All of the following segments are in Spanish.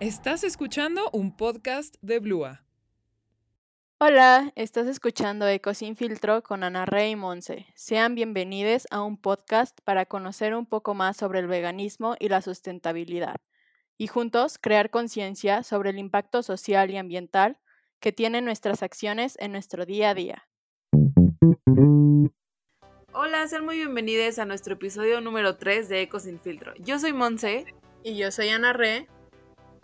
Estás escuchando un podcast de Blua. Hola, estás escuchando Eco Sin Filtro con Ana Rey y Monse. Sean bienvenidos a un podcast para conocer un poco más sobre el veganismo y la sustentabilidad y juntos crear conciencia sobre el impacto social y ambiental que tienen nuestras acciones en nuestro día a día. Hola, sean muy bienvenidos a nuestro episodio número 3 de Eco Sin Filtro. Yo soy Monse. Y yo soy Ana Re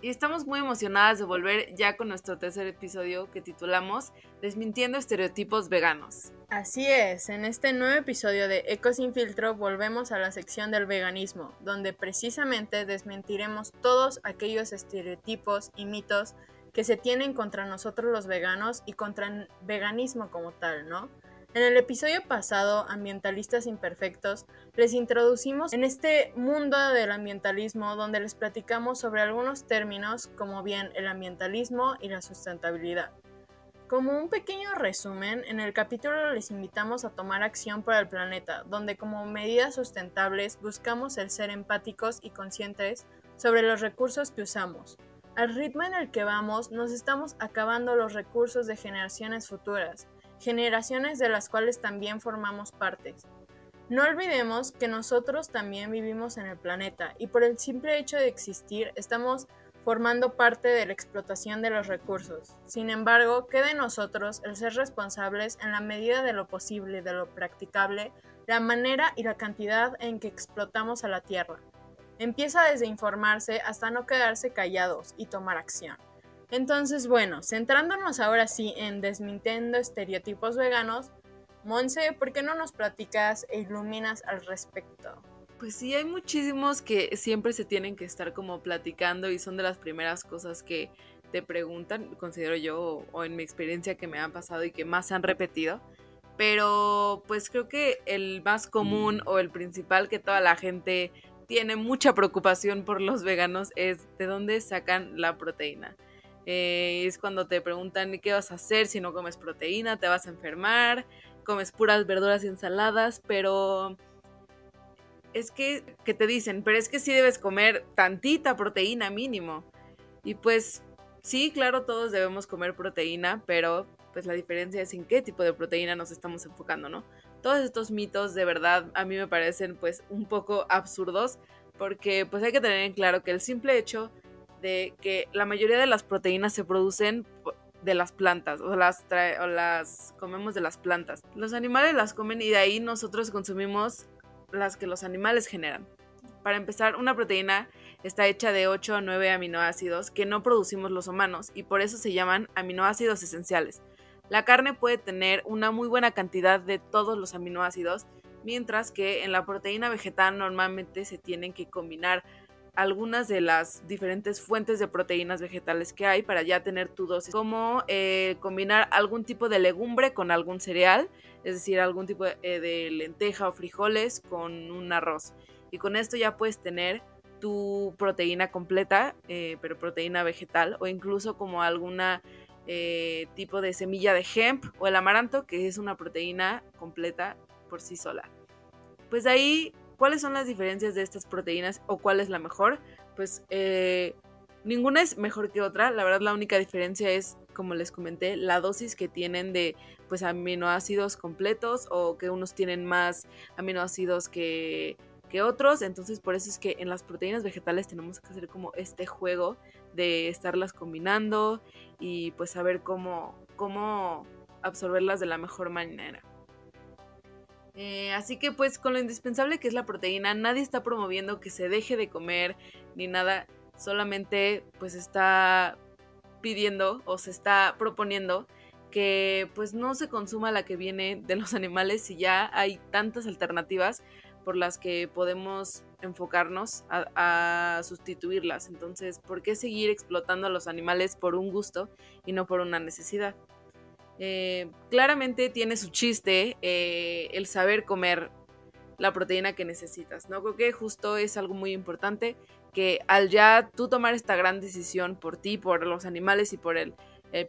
y estamos muy emocionadas de volver ya con nuestro tercer episodio que titulamos Desmintiendo estereotipos veganos. Así es, en este nuevo episodio de Eco sin volvemos a la sección del veganismo, donde precisamente desmentiremos todos aquellos estereotipos y mitos que se tienen contra nosotros los veganos y contra el veganismo como tal, ¿no? En el episodio pasado, Ambientalistas Imperfectos, les introducimos en este mundo del ambientalismo donde les platicamos sobre algunos términos como bien el ambientalismo y la sustentabilidad. Como un pequeño resumen, en el capítulo les invitamos a tomar acción por el planeta, donde como medidas sustentables buscamos el ser empáticos y conscientes sobre los recursos que usamos. Al ritmo en el que vamos, nos estamos acabando los recursos de generaciones futuras, generaciones de las cuales también formamos partes. No olvidemos que nosotros también vivimos en el planeta y por el simple hecho de existir estamos formando parte de la explotación de los recursos. Sin embargo, queda en nosotros el ser responsables en la medida de lo posible, de lo practicable, la manera y la cantidad en que explotamos a la Tierra. Empieza desde informarse hasta no quedarse callados y tomar acción. Entonces, bueno, centrándonos ahora sí en desmintiendo estereotipos veganos, Monse, ¿por qué no nos platicas e iluminas al respecto? Pues sí, hay muchísimos que siempre se tienen que estar como platicando y son de las primeras cosas que te preguntan, considero yo, o en mi experiencia que me han pasado y que más se han repetido. Pero pues creo que el más común o el principal que toda la gente tiene mucha preocupación por los veganos es de dónde sacan la proteína. Eh, es cuando te preguntan qué vas a hacer si no comes proteína, te vas a enfermar, comes puras verduras y ensaladas, pero es que, que te dicen, pero es que sí debes comer tantita proteína mínimo. Y pues sí, claro, todos debemos comer proteína, pero pues la diferencia es en qué tipo de proteína nos estamos enfocando, ¿no? Todos estos mitos de verdad a mí me parecen pues un poco absurdos porque pues hay que tener en claro que el simple hecho de que la mayoría de las proteínas se producen de las plantas o las, o las comemos de las plantas. Los animales las comen y de ahí nosotros consumimos las que los animales generan. Para empezar, una proteína está hecha de 8 o 9 aminoácidos que no producimos los humanos y por eso se llaman aminoácidos esenciales. La carne puede tener una muy buena cantidad de todos los aminoácidos, mientras que en la proteína vegetal normalmente se tienen que combinar algunas de las diferentes fuentes de proteínas vegetales que hay para ya tener tu dosis, como eh, combinar algún tipo de legumbre con algún cereal, es decir, algún tipo de, eh, lenteja o frijoles con un arroz. Y con esto ya puedes tener tu proteína completa, eh, pero proteína vegetal, o incluso como alguna tipo de semilla de hemp o el amaranto, que es una proteína completa por sí sola. Pues ahí ¿Cuáles son las diferencias de estas proteínas o cuál es la mejor? Pues eh, ninguna es mejor que otra. La verdad la única diferencia es, como les comenté, la dosis que tienen de pues aminoácidos completos o que unos tienen más aminoácidos que, que otros. Entonces por eso es que en las proteínas vegetales tenemos que hacer como este juego de estarlas combinando y pues saber cómo, cómo absorberlas de la mejor manera. Eh, así que pues con lo indispensable que es la proteína, nadie está promoviendo que se deje de comer ni nada, solamente pues está pidiendo o se está proponiendo que pues no se consuma la que viene de los animales si ya hay tantas alternativas por las que podemos enfocarnos a, a, sustituirlas. Entonces, ¿por qué seguir explotando a los animales por un gusto y no por una necesidad? Eh, claramente tiene su chiste eh, el saber comer la proteína que necesitas, ¿no? Creo que justo es algo muy importante que al ya tú tomar esta gran decisión por ti, por los animales y por el,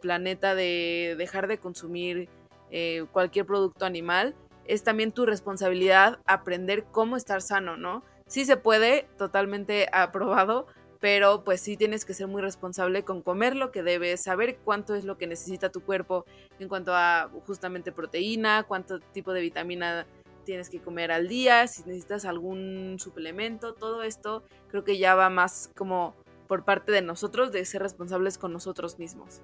planeta de dejar de consumir eh, cualquier producto animal, es también tu responsabilidad aprender cómo estar sano, ¿no? Sí se puede, totalmente aprobado, pero pues sí tienes que ser muy responsable con comer lo que debes, saber cuánto es lo que necesita tu cuerpo en cuanto a justamente proteína, cuánto tipo de vitamina tienes que comer al día, si necesitas algún suplemento, todo esto creo que ya va más como por parte de nosotros de ser responsables con nosotros mismos.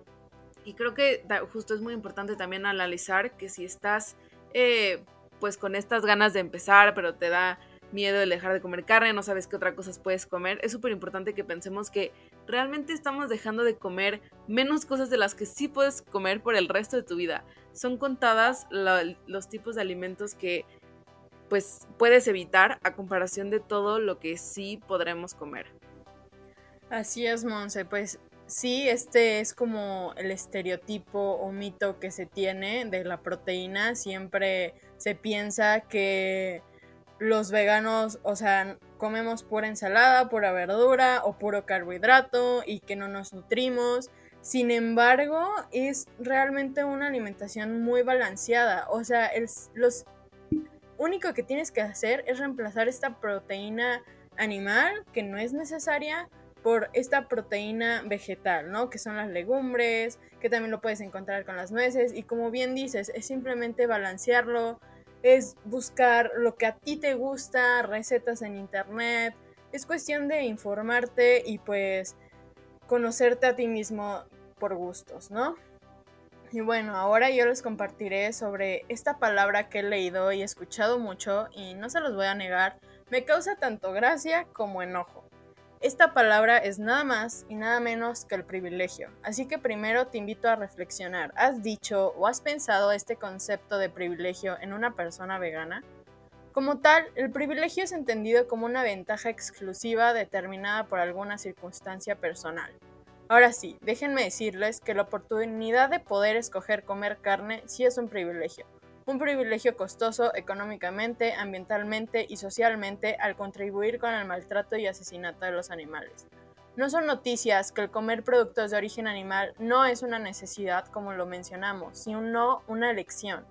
Y creo que justo es muy importante también analizar que si estás eh, pues con estas ganas de empezar, pero te da miedo de dejar de comer carne, no sabes qué otra cosas puedes comer, es súper importante que pensemos que realmente estamos dejando de comer menos cosas de las que sí puedes comer por el resto de tu vida. Son contadas los tipos de alimentos que pues puedes evitar a comparación de todo lo que sí podremos comer. Así es, Monse, pues sí, este es como el estereotipo o mito que se tiene de la proteína. Siempre se piensa que los veganos, o sea, comemos pura ensalada, pura verdura o puro carbohidrato y que no nos nutrimos. Sin embargo, es realmente una alimentación muy balanceada. O sea, el, los único que tienes que hacer es reemplazar esta proteína animal que no es necesaria por esta proteína vegetal, ¿no? Que son las legumbres, que también lo puedes encontrar con las nueces y como bien dices, es simplemente balancearlo, es buscar lo que a ti te gusta, recetas en internet, es cuestión de informarte y pues conocerte a ti mismo por gustos, ¿no? Y bueno, ahora yo les compartiré sobre esta palabra que he leído y escuchado mucho y no se los voy a negar, me causa tanto gracia como enojo. Esta palabra es nada más y nada menos que el privilegio, así que primero te invito a reflexionar. ¿Has dicho o has pensado este concepto de privilegio en una persona vegana? Como tal, el privilegio es entendido como una ventaja exclusiva determinada por alguna circunstancia personal. Ahora sí, déjenme decirles que la oportunidad de poder escoger comer carne sí es un privilegio. Un privilegio costoso económicamente, ambientalmente y socialmente al contribuir con el maltrato y asesinato de los animales. No son noticias que el comer productos de origen animal no es una necesidad como lo mencionamos, sino una elección.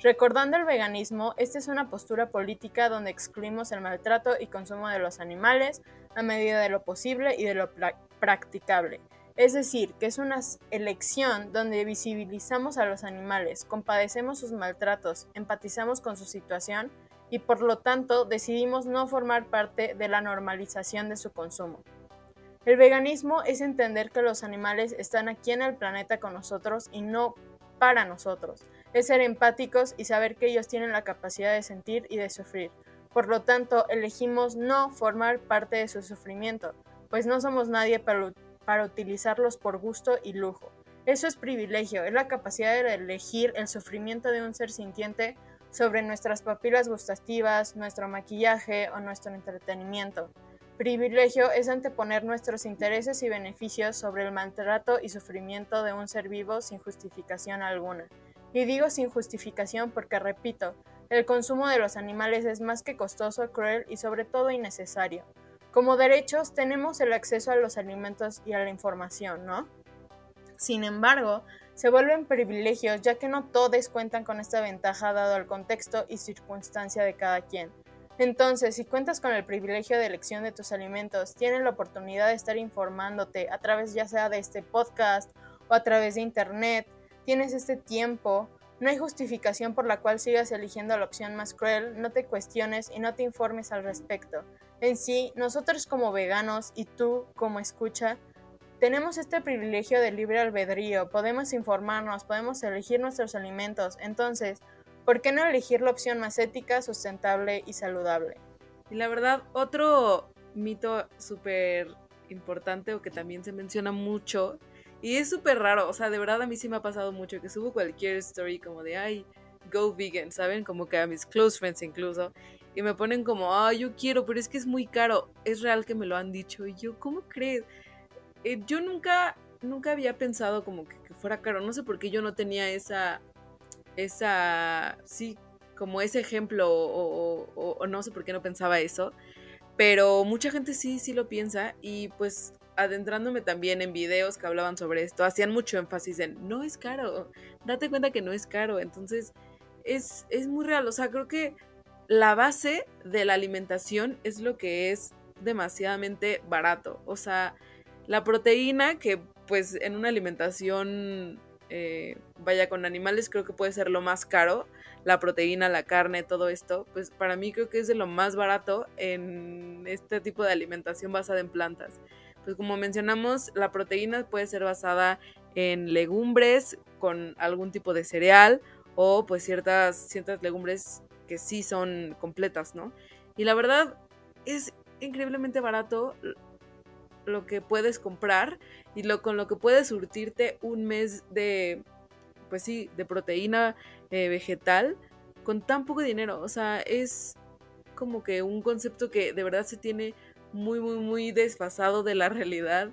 Recordando el veganismo, esta es una postura política donde excluimos el maltrato y consumo de los animales a medida de lo posible y de lo practicable. Es decir, que es una elección donde visibilizamos a los animales, compadecemos sus maltratos, empatizamos con su situación y por lo tanto decidimos no formar parte de la normalización de su consumo. El veganismo es entender que los animales están aquí en el planeta con nosotros y no para nosotros. Es ser empáticos y saber que ellos tienen la capacidad de sentir y de sufrir. Por lo tanto, elegimos no formar parte de su sufrimiento, pues no somos nadie para para utilizarlos por gusto y lujo. Eso es privilegio, es la capacidad de elegir el sufrimiento de un ser sintiente sobre nuestras papilas gustativas, nuestro maquillaje o nuestro entretenimiento. Privilegio es anteponer nuestros intereses y beneficios sobre el maltrato y sufrimiento de un ser vivo sin justificación alguna. Y digo sin justificación porque, repito, el consumo de los animales es más que costoso, cruel y sobre todo innecesario. Como derechos tenemos el acceso a los alimentos y a la información, ¿no? Sin embargo, se vuelven privilegios ya que no todos cuentan con esta ventaja dado el contexto y circunstancia de cada quien. Entonces, si cuentas con el privilegio de elección de tus alimentos, tienes la oportunidad de estar informándote a través ya sea de este podcast o a través de internet, tienes este tiempo, no hay justificación por la cual sigas eligiendo la opción más cruel, no te cuestiones y no te informes al respecto. En sí, nosotros como veganos y tú como escucha, tenemos este privilegio de libre albedrío, podemos informarnos, podemos elegir nuestros alimentos, entonces, ¿por qué no elegir la opción más ética, sustentable y saludable? Y la verdad, otro mito súper importante o que también se menciona mucho, y es súper raro, o sea, de verdad a mí sí me ha pasado mucho que subo cualquier story como de, ay, go vegan, ¿saben? Como que a mis close friends incluso, y me ponen como, ah, yo quiero, pero es que es muy caro. Es real que me lo han dicho. Y yo, ¿cómo crees? Eh, yo nunca, nunca había pensado como que, fuera caro. No sé por qué yo no tenía esa, esa, sí, como ese ejemplo o, o, no sé por qué no pensaba eso. Pero mucha gente sí, sí lo piensa y pues adentrándome también en videos que hablaban sobre esto, hacían mucho énfasis en, no es caro, date cuenta que no es caro. Entonces, es, es muy real. O sea, creo que la base de la alimentación es lo que es demasiadamente barato. O sea, la proteína que pues en una alimentación eh, vaya con animales creo que puede ser lo más caro. La proteína, la carne, todo esto, pues para mí creo que es de lo más barato en este tipo de alimentación basada en plantas. Pues como mencionamos, la proteína puede ser basada en legumbres con algún tipo de cereal o pues ciertas, ciertas legumbres que sí son completas, ¿no? Y la verdad es increíblemente barato lo que puedes comprar y lo con lo que puedes surtirte un mes de, pues sí, de proteína eh, vegetal con tan poco dinero. O sea, es como que un concepto que de verdad se tiene muy, muy, muy desfasado de la realidad.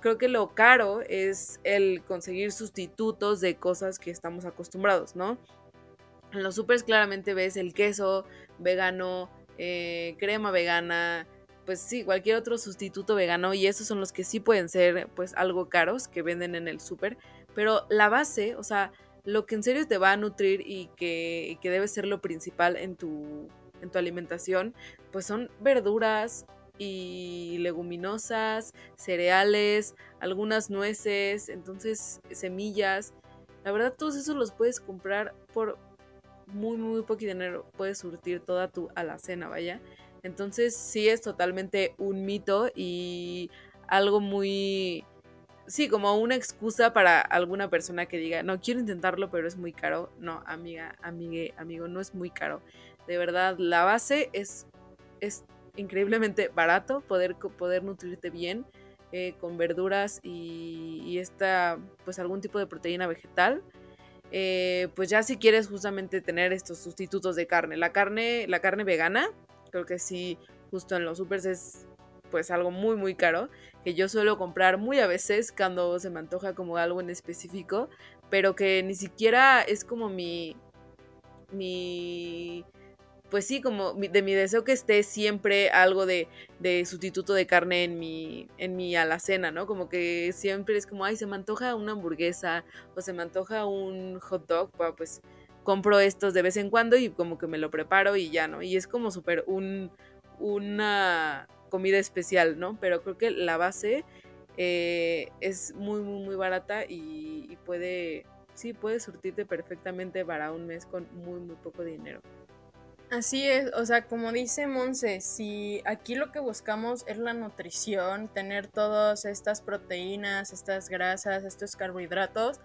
Creo que lo caro es el conseguir sustitutos de cosas que estamos acostumbrados, ¿no? En los supers claramente ves el queso vegano, eh, crema vegana, pues sí, cualquier otro sustituto vegano y esos son los que sí pueden ser pues algo caros que venden en el súper, pero la base, o sea, lo que en serio te va a nutrir y que, que debe ser lo principal en tu, en tu alimentación, pues son verduras y leguminosas, cereales, algunas nueces, entonces semillas. La verdad, todos esos los puedes comprar por muy, muy poco dinero. Puedes surtir toda tu alacena, vaya. Entonces sí es totalmente un mito y algo muy... Sí, como una excusa para alguna persona que diga, no, quiero intentarlo, pero es muy caro. No, amiga, amigue, amigo, no es muy caro. De verdad, la base es, es increíblemente barato poder, poder nutrirte bien eh, con verduras y, y esta, pues algún tipo de proteína vegetal. Eh, pues ya si quieres justamente tener estos sustitutos de carne. La carne, la carne vegana, creo que sí, justo en los supers es pues algo muy muy caro, que yo suelo comprar muy a veces cuando se me antoja como algo en específico, pero que ni siquiera es como mi mi pues sí, como de mi deseo que esté siempre algo de, de, sustituto de carne en mi, en mi alacena, ¿no? Como que siempre es como, ay, se me antoja una hamburguesa o se me antoja un hot dog, pues compro estos de vez en cuando y como que me lo preparo y ya, ¿no? Y es como súper un, una comida especial, ¿no? Pero creo que la base eh, es muy, muy, muy barata y, y puede, sí, puede surtirte perfectamente para un mes con muy, muy poco dinero. Así es, o sea, como dice Monse, si aquí lo que buscamos es la nutrición, tener todas estas proteínas, estas grasas, estos carbohidratos,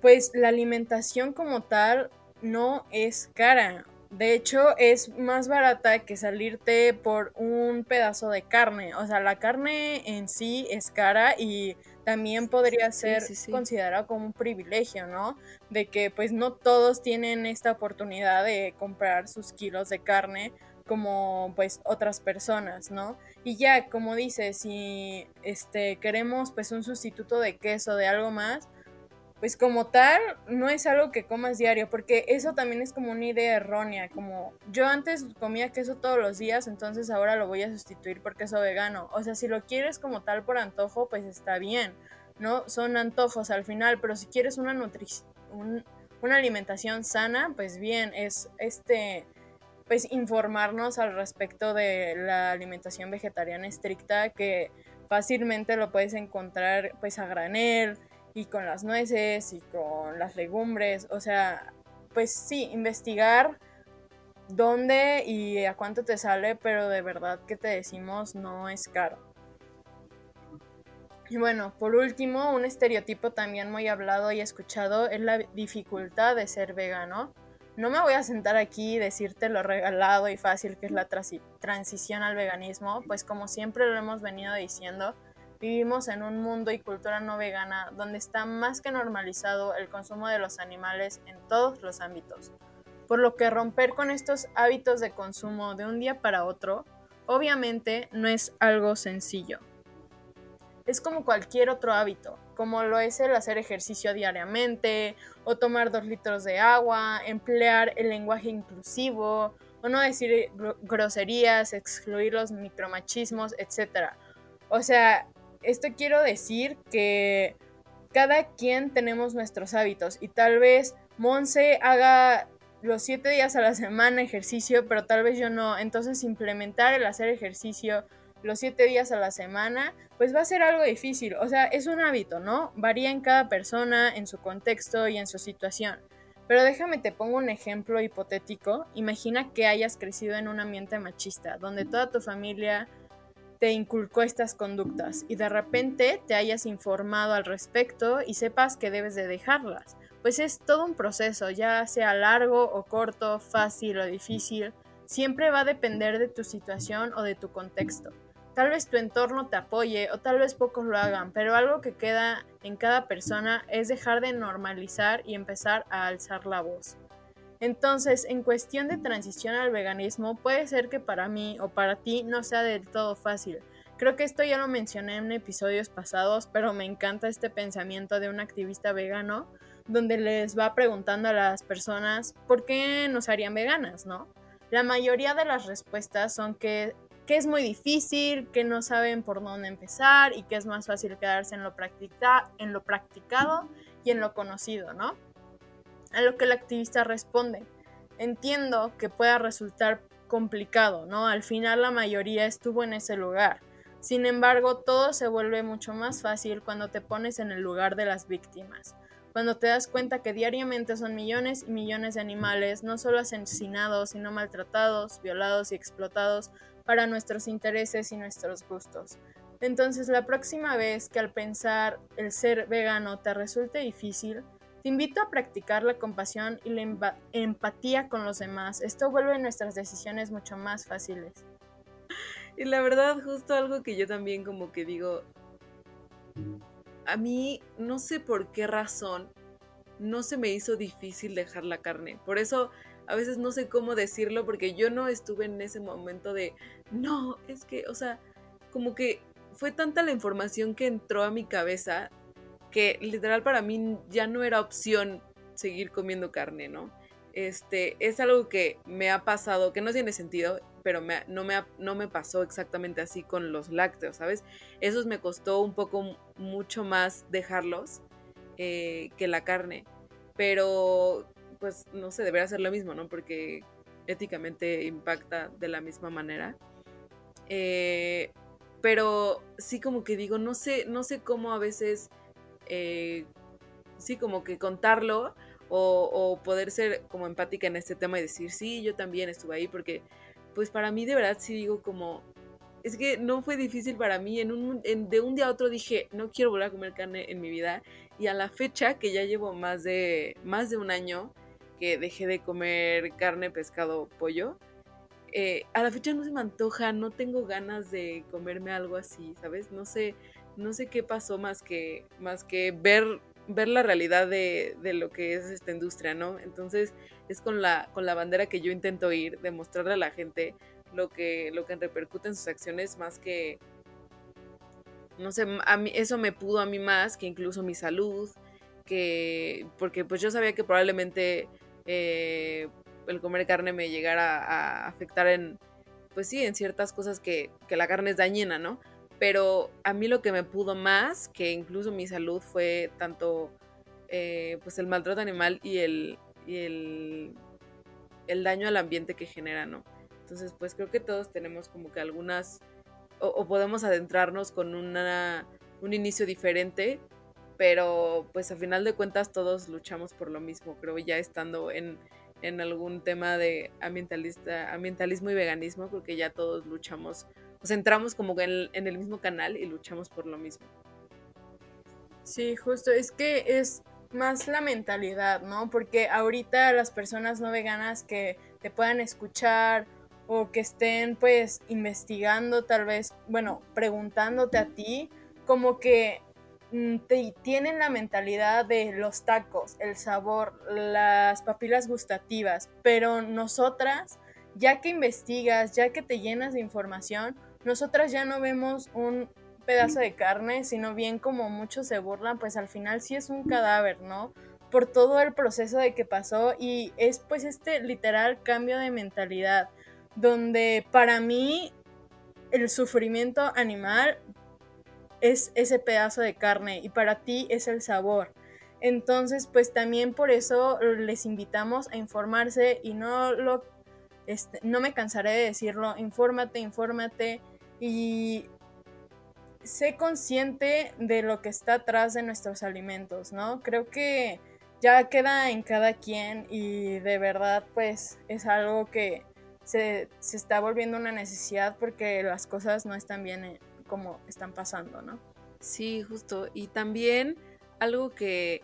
pues la alimentación como tal no es cara. De hecho, es más barata que salirte por un pedazo de carne. O sea, la carne en sí es cara y también podría ser considerado como un privilegio, ¿no? De que pues no todos tienen esta oportunidad de comprar sus kilos de carne como pues otras personas, ¿no? Y ya, como dices, si este queremos pues un sustituto de queso, de algo más, pues como tal, no es algo que comas diario, porque eso también es como una idea errónea, como yo antes comía queso todos los días, entonces ahora lo voy a sustituir por queso vegano. O sea, si lo quieres como tal por antojo, pues está bien, ¿no? Son antojos al final, pero si quieres una nutrición, una alimentación sana, pues bien, es este, pues informarnos al respecto de la alimentación vegetariana estricta que fácilmente lo puedes encontrar pues a granel, y con las nueces y con las legumbres, o sea, pues sí, investigar dónde y a cuánto te sale, pero de verdad que te decimos no es caro. Y bueno, por último, un estereotipo también muy hablado y escuchado es la dificultad de ser vegano. No me voy a sentar aquí y decirte lo regalado y fácil que es la transición al veganismo, pues como siempre lo hemos venido diciendo, Vivimos en un mundo y cultura no vegana donde está más que normalizado el consumo de los animales en todos los ámbitos, por lo que romper con estos hábitos de consumo de un día para otro obviamente no es algo sencillo. Es como cualquier otro hábito, como lo es el hacer ejercicio diariamente, o tomar dos litros de agua, emplear el lenguaje inclusivo, o no decir groserías, excluir los micromachismos, etc. O sea, esto quiero decir que cada quien tenemos nuestros hábitos y tal vez Monse haga los siete días a la semana ejercicio, pero tal vez yo no. Entonces implementar el hacer ejercicio los siete días a la semana, pues va a ser algo difícil. O sea, es un hábito, ¿no? Varía en cada persona, en su contexto y en su situación. Pero déjame te pongo un ejemplo hipotético. Imagina que hayas crecido en un ambiente machista, donde toda tu familia te inculcó estas conductas y de repente te hayas informado al respecto y sepas que debes de dejarlas. Pues es todo un proceso, ya sea largo o corto, fácil o difícil, siempre va a depender de tu situación o de tu contexto. Tal vez tu entorno te apoye o tal vez pocos lo hagan, pero algo que queda en cada persona es dejar de normalizar y empezar a alzar la voz. Entonces, en cuestión de transición al veganismo, puede ser que para mí o para ti no sea del todo fácil. Creo que esto ya lo mencioné en episodios pasados, pero me encanta este pensamiento de un activista vegano, donde les va preguntando a las personas por qué nos harían veganas, ¿no? La mayoría de las respuestas son que es muy difícil, que no saben por dónde empezar y que es más fácil quedarse en lo practicado y en lo conocido, ¿no? A lo que el activista responde, entiendo que pueda resultar complicado, ¿no? Al final la mayoría estuvo en ese lugar. Sin embargo, todo se vuelve mucho más fácil cuando te pones en el lugar de las víctimas. Cuando te das cuenta que diariamente son millones y millones de animales, no solo asesinados, sino maltratados, violados y explotados para nuestros intereses y nuestros gustos. Entonces la próxima vez que al pensar el ser vegano te resulte difícil, te invito a practicar la compasión y la empatía con los demás. Esto vuelve nuestras decisiones mucho más fáciles. Y la verdad, justo algo que yo también como que digo, a mí no sé por qué razón no se me hizo difícil dejar la carne. Por eso a veces no sé cómo decirlo porque yo no estuve en ese momento de, no, es que, o sea, como que fue tanta la información que entró a mi cabeza que literal para mí ya no era opción seguir comiendo carne, ¿no? Este, es algo que me ha pasado, que no tiene sentido, pero no, me no me pasó exactamente así con los lácteos, ¿sabes? Esos me costó un poco mucho más dejarlos eh, que la carne. Pero pues no sé, debería ser lo mismo, ¿no? Porque éticamente impacta de la misma manera. Eh, pero sí como que digo, no sé, no sé cómo a veces, eh, sí como que contarlo o, poder ser como empática en este tema y decir, sí, yo también estuve ahí, porque pues para mí de verdad sí digo como, es que no fue difícil para mí, en un, de un día a otro dije, no quiero volver a comer carne en mi vida y a la fecha que ya llevo más de, más de un año, que dejé de comer carne, pescado, pollo. Eh, a la fecha no se me antoja, no tengo ganas de comerme algo así, ¿sabes? No sé, no sé qué pasó más que, más que ver, ver la realidad de, de, lo que es esta industria, ¿no? Entonces es con la, con la bandera que yo intento ir, demostrarle a la gente lo que, lo que repercute en sus acciones más que, no sé, a mí, eso me pudo a mí más que incluso mi salud, que, porque pues yo sabía que probablemente eh, el comer carne me llegara a afectar en, pues sí, en ciertas cosas que, la carne es dañina, ¿no? Pero a mí lo que me pudo más, que incluso mi salud, fue tanto eh, pues el maltrato animal y el, el, daño al ambiente que genera, ¿no? Entonces, pues creo que todos tenemos como que algunas, o, podemos adentrarnos con una, un inicio diferente pero pues a final de cuentas todos luchamos por lo mismo, creo ya estando en, algún tema de ambientalista, ambientalismo y veganismo, creo que ya todos luchamos, nos entramos como en, en el mismo canal y luchamos por lo mismo. Sí, justo, es que es más la mentalidad, ¿no? Porque ahorita las personas no veganas que te puedan escuchar o que estén pues investigando tal vez, bueno, preguntándote a ti, como que Mm, tienen la mentalidad de los tacos, el sabor, las papilas gustativas, pero nosotras, ya que investigas, ya que te llenas de información, nosotras ya no vemos un pedazo de carne, sino bien como muchos se burlan, pues al final sí es un cadáver, ¿no? Por todo el proceso de que pasó y es pues este literal cambio de mentalidad, donde para mí el sufrimiento animal es ese pedazo de carne y para ti es el sabor. Entonces, pues también por eso les invitamos a informarse y no lo este, no me cansaré de decirlo, infórmate, infórmate, y sé consciente de lo que está atrás de nuestros alimentos, ¿no? Creo que ya queda en cada quien y de verdad pues es algo que se, está volviendo una necesidad porque las cosas no están bien eh, como están pasando, ¿no? Sí, justo. Y también algo que,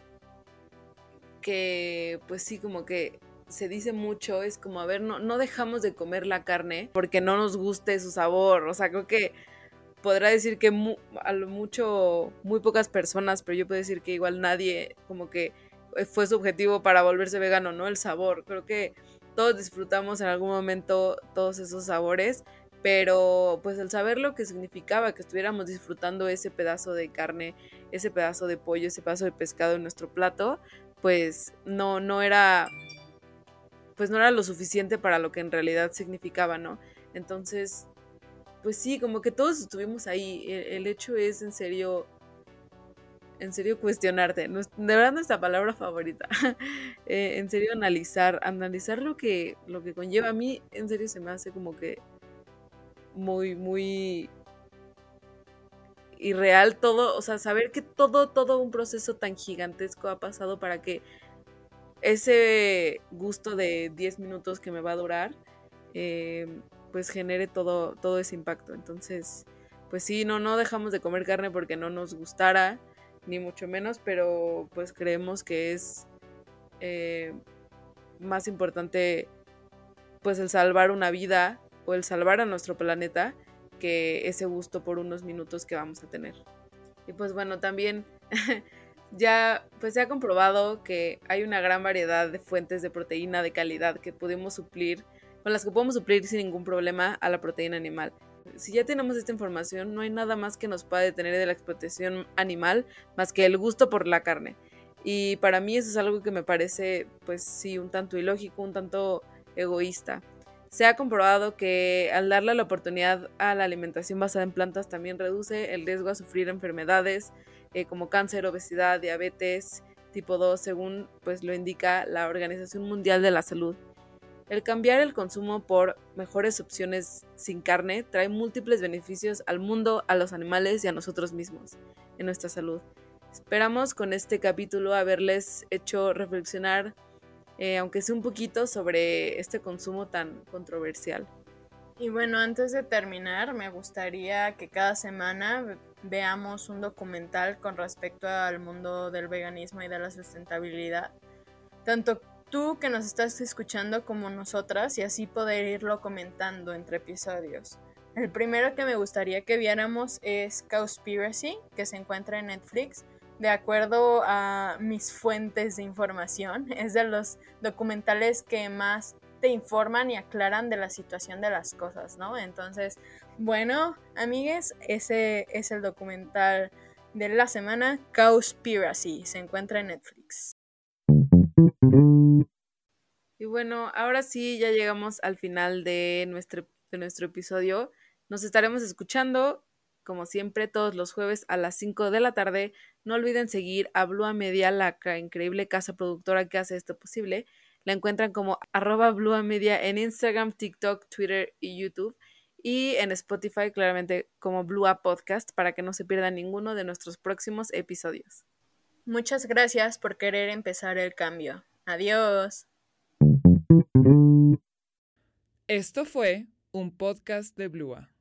que pues sí, como que se dice mucho es como, a ver, no, no dejamos de comer la carne porque no nos guste su sabor. O sea, creo que podrá decir que a lo mucho, muy pocas personas, pero yo puedo decir que igual nadie como que fue su objetivo para volverse vegano, ¿no? El sabor. Creo que todos disfrutamos en algún momento todos esos sabores, pero pues el saber lo que significaba que estuviéramos disfrutando ese pedazo de carne, ese pedazo de pollo, ese pedazo de pescado en nuestro plato, pues no, no era pues no era lo suficiente para lo que en realidad significaba, ¿no? Entonces, pues sí, como que todos estuvimos ahí. El, hecho es en serio, en serio cuestionarte. de verdad nuestra palabra favorita. Eh, en serio analizar, analizar lo que, lo que conlleva. A mí, en serio, se me hace como que muy, muy irreal todo, o sea, saber que todo, todo un proceso tan gigantesco ha pasado para que ese gusto de 10 minutos que me va a durar, eh, pues genere todo, todo ese impacto. Entonces, pues sí, no, no dejamos de comer carne porque no nos gustara, ni mucho menos, pero pues creemos que es eh, más importante pues el salvar una vida o el salvar a nuestro planeta que ese gusto por unos minutos que vamos a tener. Y pues bueno, también ya pues se ha comprobado que hay una gran variedad de fuentes de proteína de calidad que podemos suplir, con las que podemos suplir sin ningún problema a la proteína animal. Si ya tenemos esta información, no hay nada más que nos pueda detener de la explotación animal más que el gusto por la carne. Y para mí eso es algo que me parece, pues sí, un tanto ilógico, un tanto egoísta. Se ha comprobado que al darle la oportunidad a la alimentación basada en plantas también reduce el riesgo a sufrir enfermedades, eh, como cáncer, obesidad, diabetes tipo 2, según pues lo indica la Organización Mundial de la Salud. El cambiar el consumo por mejores opciones sin carne trae múltiples beneficios al mundo, a los animales y a nosotros mismos, en nuestra salud. Esperamos con este capítulo haberles hecho reflexionar, eh, aunque sea un poquito, sobre este consumo tan controversial. Y bueno, antes de terminar, me gustaría que cada semana veamos un documental con respecto al mundo del veganismo y de la sustentabilidad. Tanto tú que nos estás escuchando como nosotras y así poder irlo comentando entre episodios. El primero que me gustaría que viéramos es Cowspiracy, que se encuentra en Netflix. De acuerdo a mis fuentes de información, es de los documentales que más te informan y aclaran de la situación de las cosas, ¿no? Entonces, bueno, amigues, ese es el documental de la semana, Cowspiracy, se encuentra en Netflix. Y bueno, ahora sí, ya llegamos al final de nuestro, de nuestro episodio. Nos estaremos escuchando, como siempre, todos los jueves a las 5 de la tarde. No olviden seguir a Blua Media, la increíble casa productora que hace esto posible. La encuentran como arroba Blua Media en Instagram, TikTok, Twitter y YouTube. Y en Spotify, claramente, como Blua Podcast, para que no se pierdan ninguno de nuestros próximos episodios. Muchas gracias por querer empezar el cambio. Adiós. Esto fue un podcast de Blua.